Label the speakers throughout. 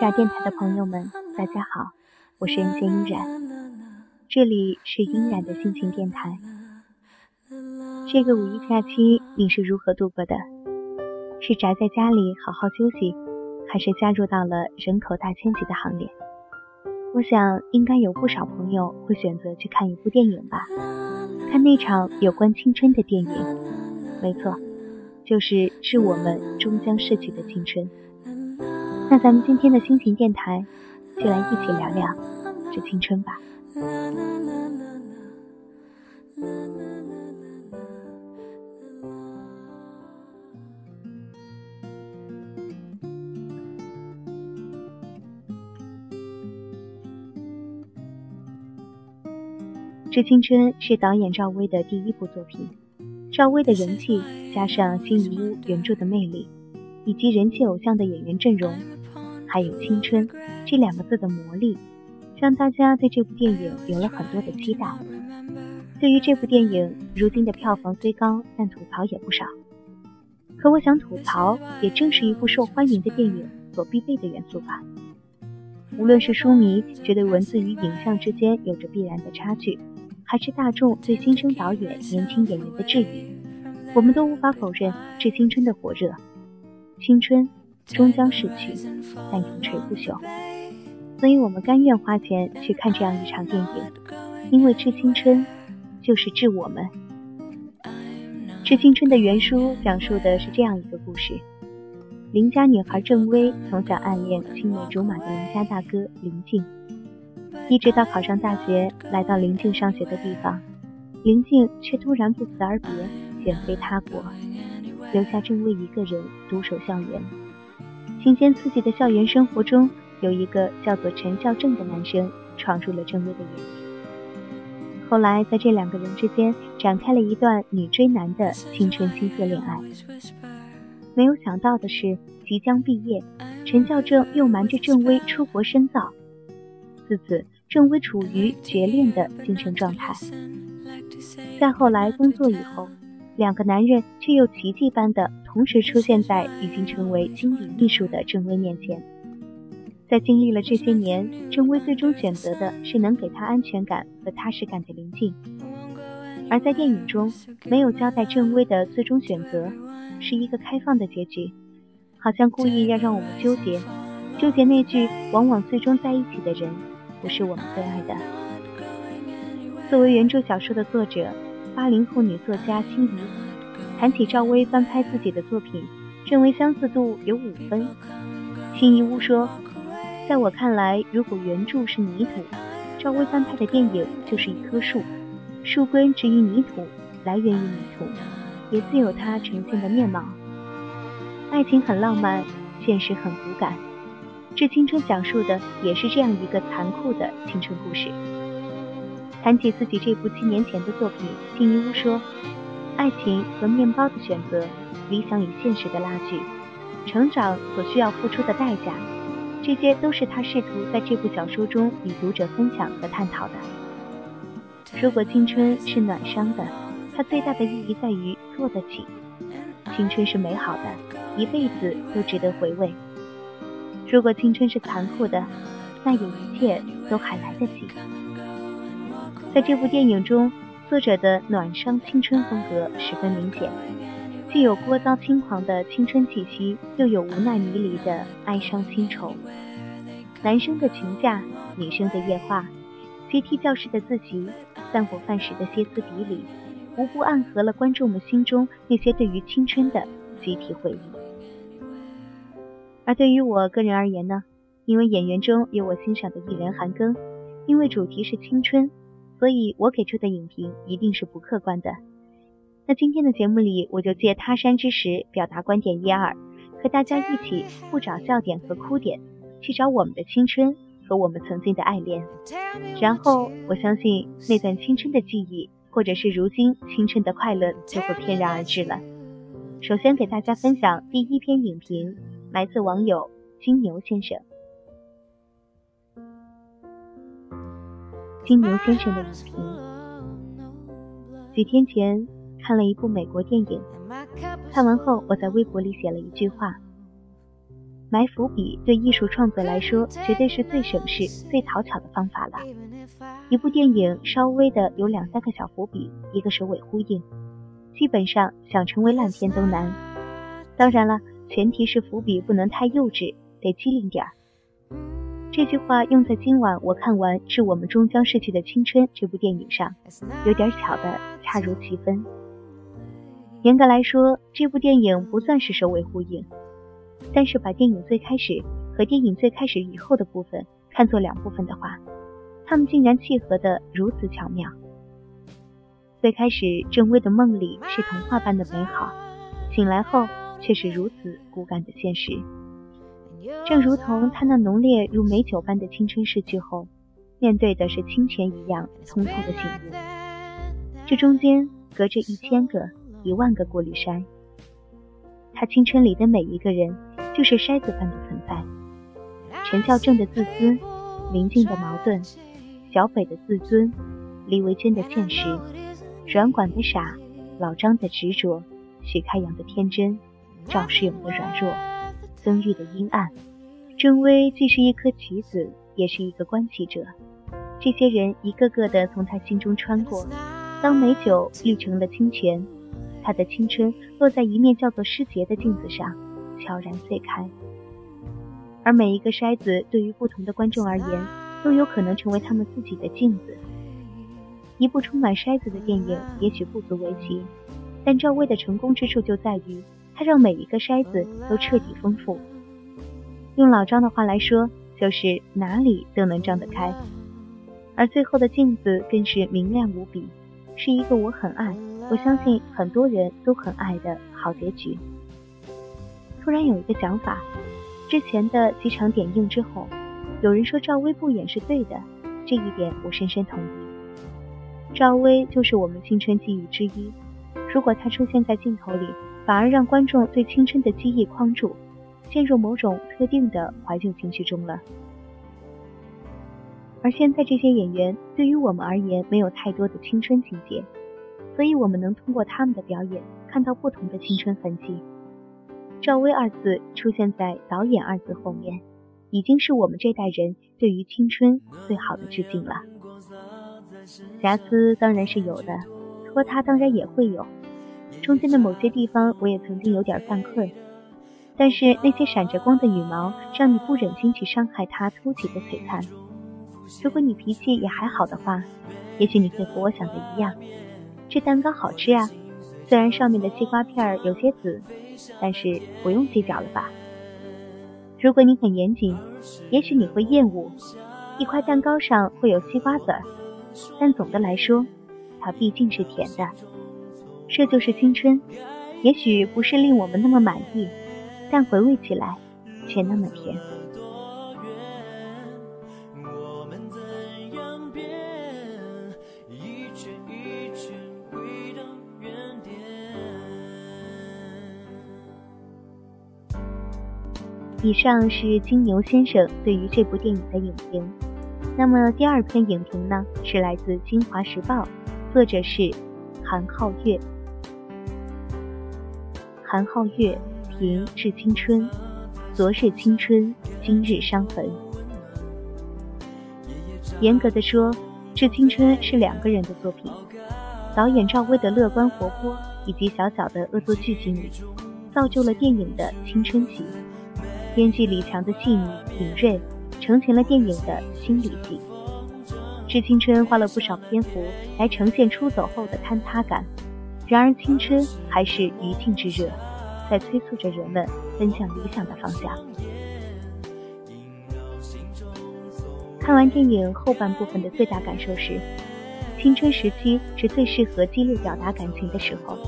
Speaker 1: 假电台的朋友们，大家好，我是人间依然，这里是依然的心情电台。这个五一假期你是如何度过的？是宅在家里好好休息，还是加入到了人口大迁徙的行列？我想应该有不少朋友会选择去看一部电影吧，看那场有关青春的电影。没错，就是《致我们终将逝去的青春》。那咱们今天的心情电台，就来一起聊聊这青春吧。《致青春》是导演赵薇的第一部作品，赵薇的人气加上金鱼屋原著的魅力，以及人气偶像的演员阵容。还有“青春”这两个字的魔力，让大家对这部电影有了很多的期待。对于这部电影，如今的票房虽高，但吐槽也不少。可我想，吐槽也正是一部受欢迎的电影所必备的元素吧。无论是书迷觉得文字与影像之间有着必然的差距，还是大众对新生导演、年轻演员的质疑，我们都无法否认《致青春》的火热。青春。终将逝去，但永垂不朽。所以我们甘愿花钱去看这样一场电影，因为《致青春》就是致我们。《致青春》的原书讲述的是这样一个故事：邻家女孩郑薇从小暗恋青梅竹马的邻家大哥林静，一直到考上大学，来到林静上学的地方，林静却突然不辞而别，远飞他国，留下郑薇一个人独守校园。新鲜刺激的校园生活中，有一个叫做陈孝正的男生闯入了郑薇的眼里。后来，在这两个人之间展开了一段女追男的青春青涩恋爱。没有想到的是，即将毕业，陈孝正又瞒着郑薇出国深造。自此，郑薇处于绝恋的精神状态。再后来，工作以后。两个男人却又奇迹般的同时出现在已经成为经理秘书的郑薇面前。在经历了这些年，郑薇最终选择的是能给她安全感和踏实感的林静。而在电影中，没有交代郑薇的最终选择，是一个开放的结局，好像故意要让我们纠结，纠结那句往往最终在一起的人不是我们最爱的。作为原著小说的作者。八零后女作家辛怡谈起赵薇翻拍自己的作品，认为相似度有五分。辛怡屋说：“在我看来，如果原著是泥土，赵薇翻拍的电影就是一棵树，树根植于泥土，来源于泥土，也自有它呈现的面貌。爱情很浪漫，现实很骨感。致青春讲述的也是这样一个残酷的青春故事。”谈起自己这部七年前的作品，金一屋说：“爱情和面包的选择，理想与现实的拉锯，成长所需要付出的代价，这些都是他试图在这部小说中与读者分享和探讨的。如果青春是暖伤的，它最大的意义在于做得起；青春是美好的，一辈子都值得回味。如果青春是残酷的，那也一切都还来得及。”在这部电影中，作者的暖伤青春风格十分明显，既有聒噪轻狂的青春气息，又有无奈迷离的哀伤清愁。男生的群架，女生的夜话，阶梯教室的自习，散伙饭时的歇斯底里，无不暗合了观众们心中那些对于青春的集体回忆。而对于我个人而言呢，因为演员中有我欣赏的艺人韩庚，因为主题是青春。所以我给出的影评一定是不客观的。那今天的节目里，我就借他山之石表达观点一二，和大家一起不找笑点和哭点，去找我们的青春和我们曾经的爱恋。然后我相信那段青春的记忆，或者是如今青春的快乐，就会翩然而至了。首先给大家分享第一篇影评，来自网友金牛先生。金牛先生的影评：几天前看了一部美国电影，看完后我在微博里写了一句话：埋伏笔对艺术创作来说，绝对是最省事、最讨巧的方法了。一部电影稍微的有两三个小伏笔，一个首尾呼应。基本上想成为烂片都难，当然了，前提是伏笔不能太幼稚，得机灵点儿。这句话用在今晚我看完《是我们终将逝去的青春》这部电影上，有点巧的恰如其分。严格来说，这部电影不算是首尾呼应，但是把电影最开始和电影最开始以后的部分看作两部分的话，他们竟然契合的如此巧妙。最开始，郑薇的梦里是童话般的美好，醒来后却是如此骨感的现实。正如同他那浓烈如美酒般的青春逝去后，面对的是清泉一样通透的醒悟。这中间隔着一千个、一万个过滤筛，他青春里的每一个人就是筛子般的存在。陈孝正的自私，林静的矛盾，小北的自尊，李维娟的现实。软管的傻，老张的执着，许开阳的天真，赵世勇的软弱，曾玉的阴暗，郑薇既是一颗棋子，也是一个观棋者。这些人一个个的从他心中穿过，当美酒滤成了清泉，他的青春落在一面叫做诗节的镜子上，悄然碎开。而每一个筛子，对于不同的观众而言，都有可能成为他们自己的镜子。一部充满筛子的电影也许不足为奇，但赵薇的成功之处就在于，她让每一个筛子都彻底丰富。用老张的话来说，就是哪里都能张得开。而最后的镜子更是明亮无比，是一个我很爱，我相信很多人都很爱的好结局。突然有一个想法，之前的几场点映之后，有人说赵薇不演是对的，这一点我深深同意。赵薇就是我们青春记忆之一，如果她出现在镜头里，反而让观众对青春的记忆框住，陷入某种特定的怀旧情绪中了。而现在这些演员对于我们而言没有太多的青春情节，所以我们能通过他们的表演看到不同的青春痕迹。赵薇二字出现在导演二字后面，已经是我们这代人对于青春最好的致敬了。瑕疵当然是有的，拖沓当然也会有，中间的某些地方我也曾经有点犯困，但是那些闪着光的羽毛，让你不忍心去伤害它凸起的璀璨。如果你脾气也还好的话，也许你会和我想的一样，这蛋糕好吃啊，虽然上面的西瓜片有些紫，但是不用计较了吧。如果你很严谨，也许你会厌恶，一块蛋糕上会有西瓜籽。但总的来说，它毕竟是甜的。这就是青春，也许不是令我们那么满意，但回味起来却那么甜。以上是金牛先生对于这部电影的影评。那么第二篇影评呢，是来自《京华时报》，作者是韩浩月。韩浩月评《致青春》，昨日青春，今日伤痕。严格的说，《致青春》是两个人的作品，导演赵薇的乐观活泼，以及小小的恶作剧经历，造就了电影的青春期；编剧李强的细腻敏锐。成全了电影的心理戏，《致青春》花了不少篇幅来呈现出走后的坍塌感，然而青春还是余烬之热，在催促着人们奔向理想的方向。看完电影后半部分的最大感受是，青春时期是最适合激烈表达感情的时候，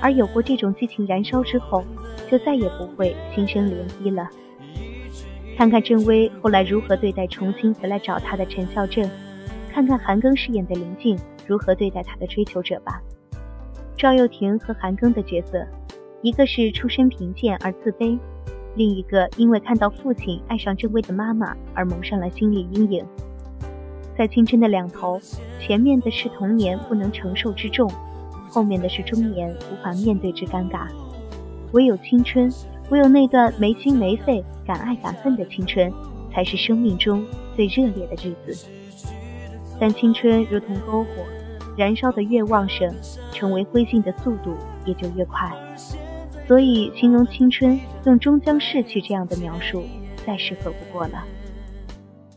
Speaker 1: 而有过这种激情燃烧之后，就再也不会心生涟漪了。看看郑薇后来如何对待重新回来找他的陈孝正，看看韩庚饰演的林静如何对待他的追求者吧。赵又廷和韩庚的角色，一个是出身贫贱而自卑，另一个因为看到父亲爱上郑薇的妈妈而蒙上了心理阴影。在青春的两头，前面的是童年不能承受之重，后面的是中年无法面对之尴尬。唯有青春，唯有那段没心没肺、敢爱敢恨的青春，才是生命中最热烈的日子。但青春如同篝火，燃烧的越旺盛，成为灰烬的速度也就越快。所以，形容青春用“终将逝去”这样的描述，再适合不过了。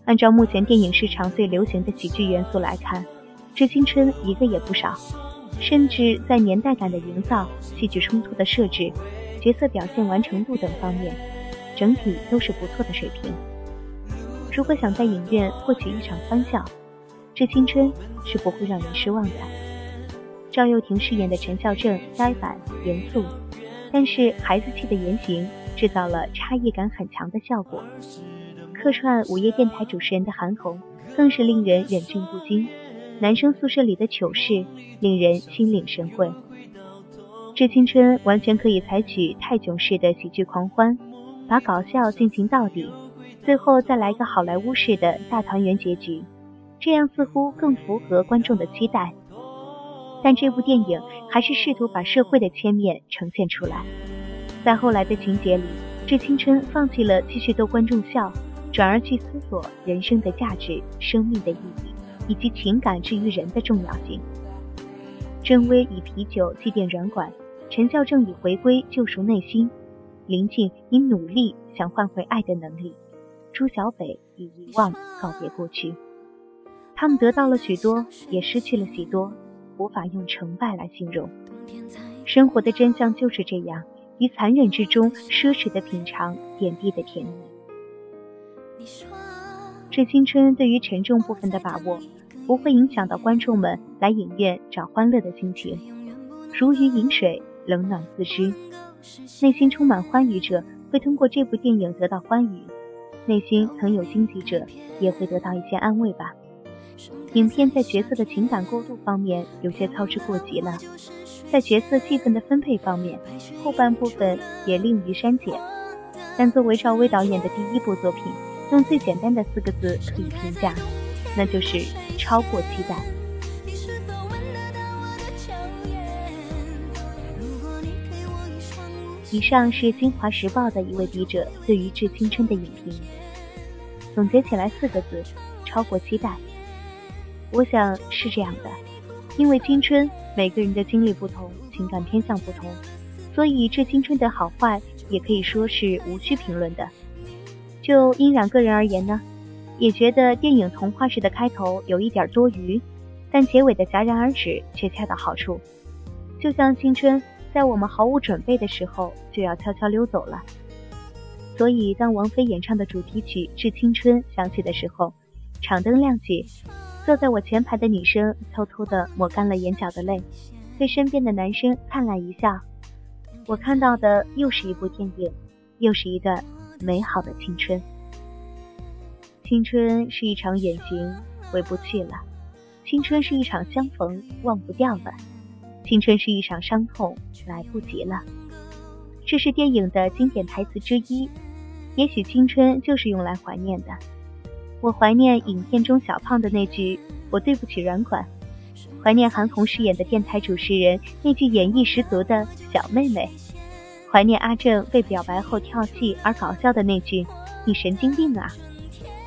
Speaker 1: 按照目前电影市场最流行的喜剧元素来看，《致青春》一个也不少，甚至在年代感的营造、戏剧冲突的设置、角色表现完成度等方面，整体都是不错的水平。如果想在影院获取一场欢笑，《致青春》是不会让人失望的。赵又廷饰演的陈孝正呆板严肃，但是孩子气的言行制造了差异感很强的效果。客串午夜电台主持人的韩红，更是令人忍俊不禁。男生宿舍里的糗事，令人心领神会。致青春完全可以采取泰囧式的喜剧狂欢，把搞笑进行到底，最后再来个好莱坞式的大团圆结局，这样似乎更符合观众的期待。但这部电影还是试图把社会的切面呈现出来，在后来的情节里，致青春放弃了继续逗观众笑。转而去思索人生的价值、生命的意义，以及情感至于人的重要性。郑薇以啤酒祭奠软管，陈孝正以回归救赎内心，林静以努力想换回爱的能力，朱小北以遗忘告别过去。他们得到了许多，也失去了许多，无法用成败来形容。生活的真相就是这样，于残忍之中奢侈的品尝点滴的甜蜜。致青春对于沉重部分的把握，不会影响到观众们来影院找欢乐的心情。如鱼饮水，冷暖自知。内心充满欢愉者会通过这部电影得到欢愉，内心曾有荆棘者也会得到一些安慰吧。影片在角色的情感过渡方面有些操之过急了，在角色戏份的分配方面，后半部分也令于删减。但作为赵薇导演的第一部作品。用最简单的四个字可以评价，那就是超过期待。以上是《京华时报》的一位笔者对于《致青春》的影评，总结起来四个字：超过期待。我想是这样的，因为青春，每个人的经历不同，情感偏向不同，所以《致青春》的好坏也可以说是无需评论的。就殷冉个人而言呢，也觉得电影童话式的开头有一点多余，但结尾的戛然而止却恰到好处。就像青春在我们毫无准备的时候就要悄悄溜走了。所以当王菲演唱的主题曲《致青春》响起的时候，场灯亮起，坐在我前排的女生偷偷的抹干了眼角的泪，对身边的男生灿烂一笑。我看到的又是一部电影，又是一段。美好的青春，青春是一场远行，回不去了；青春是一场相逢，忘不掉了；青春是一场伤痛，来不及了。这是电影的经典台词之一。也许青春就是用来怀念的。我怀念影片中小胖的那句“我对不起软管”，怀念韩红饰演的电台主持人那句演绎十足的小妹妹。怀念阿正被表白后跳戏而搞笑的那句“你神经病啊”，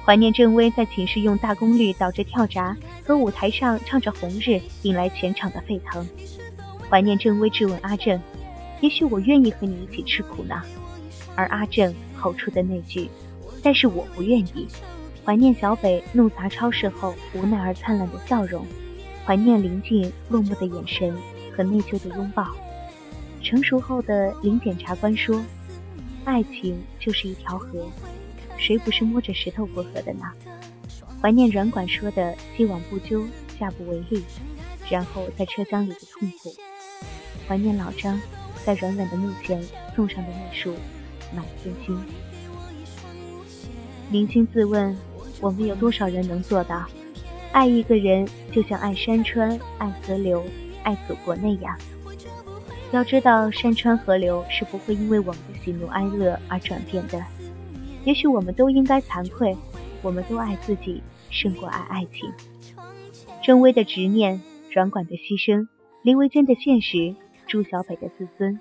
Speaker 1: 怀念郑薇在寝室用大功率导致跳闸和舞台上唱着《红日》引来全场的沸腾，怀念郑薇质问阿正：“也许我愿意和你一起吃苦呢。”而阿正吼出的那句：“但是我不愿意。”怀念小北怒砸超市后无奈而灿烂的笑容，怀念林静落寞的眼神和内疚的拥抱。成熟后的林检察官说：“爱情就是一条河，谁不是摸着石头过河的呢？”怀念软管说的“既往不咎，下不为例，然后在车厢里的痛苦，怀念老张在软软的木前送上的那束满天星。扪心自问，我们有多少人能做到，爱一个人就像爱山川、爱河流、爱祖国那样？要知道，山川河流是不会因为我们的喜怒哀乐而转变的。也许我们都应该惭愧，我们都爱自己胜过爱爱情。郑微的执念，软管的牺牲，林维娟的现实，朱小北的自尊，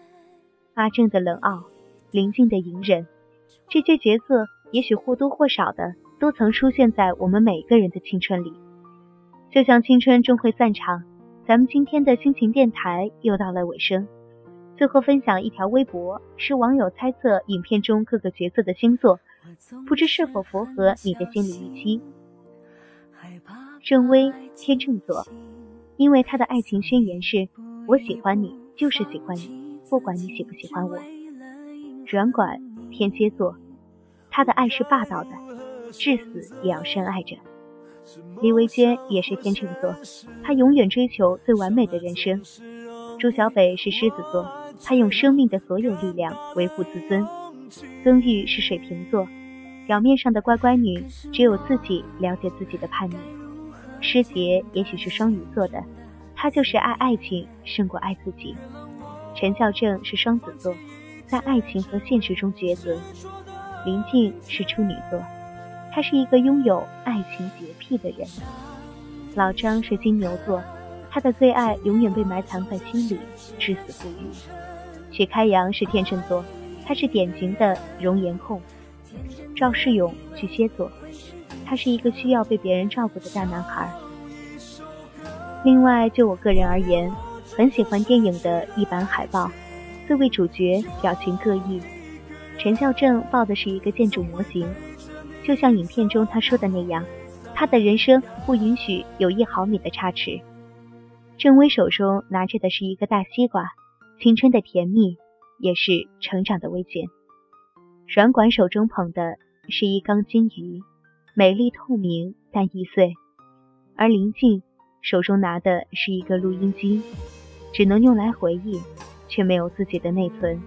Speaker 1: 阿正的冷傲，林静的隐忍，这些角色。也许或多或少的都曾出现在我们每个人的青春里，就像青春终会散场，咱们今天的心情电台又到了尾声。最后分享一条微博，是网友猜测影片中各个角色的星座，不知是否符合你的心理预期。郑薇天秤座，因为他的爱情宣言是“我喜欢你就是喜欢你，不管你喜不喜欢我”。软管天蝎座。他的爱是霸道的，至死也要深爱着。李维坚也是天秤座，他永远追求最完美的人生。朱小北是狮子座，他用生命的所有力量维护自尊。曾玉是水瓶座，表面上的乖乖女，只有自己了解自己的叛逆。师杰也许是双鱼座的，他就是爱爱情胜过爱自己。陈孝正是双子座，在爱情和现实中抉择。林静是处女座，他是一个拥有爱情洁癖的人。老张是金牛座，他的最爱永远被埋藏在心里，至死不渝。许开阳是天秤座，他是典型的容颜控。赵世勇巨蟹座，他是一个需要被别人照顾的大男孩。另外，就我个人而言，很喜欢电影的一版海报，四位主角表情各异。陈孝正抱的是一个建筑模型，就像影片中他说的那样，他的人生不允许有一毫米的差池。郑微手中拿着的是一个大西瓜，青春的甜蜜，也是成长的危险。软管手中捧的是一缸金鱼，美丽透明但易碎，而林静手中拿的是一个录音机，只能用来回忆，却没有自己的内存。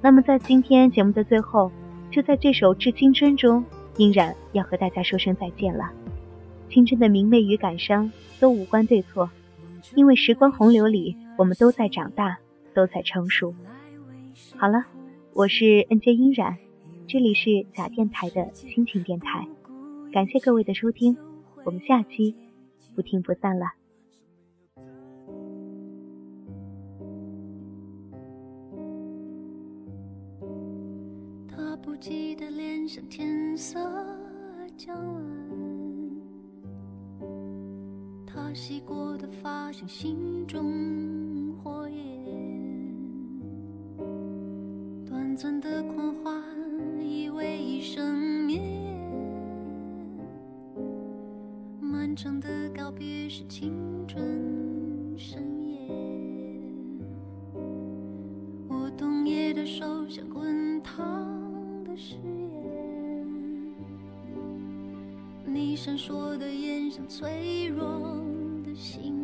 Speaker 1: 那么，在今天节目的最后，就在这首《致青春》中，依然要和大家说声再见了。青春的明媚与感伤都无关对错，因为时光洪流里，我们都在长大，都在成熟。好了，我是 N J 音染，这里是假电台的心情电台，感谢各位的收听，我们下期不听不散了。像天色将晚，他洗过的发像心中火焰，短暂的狂欢以为一生绵漫长的告别是青春盛宴，我冬夜的手像闪烁的眼像脆弱的心。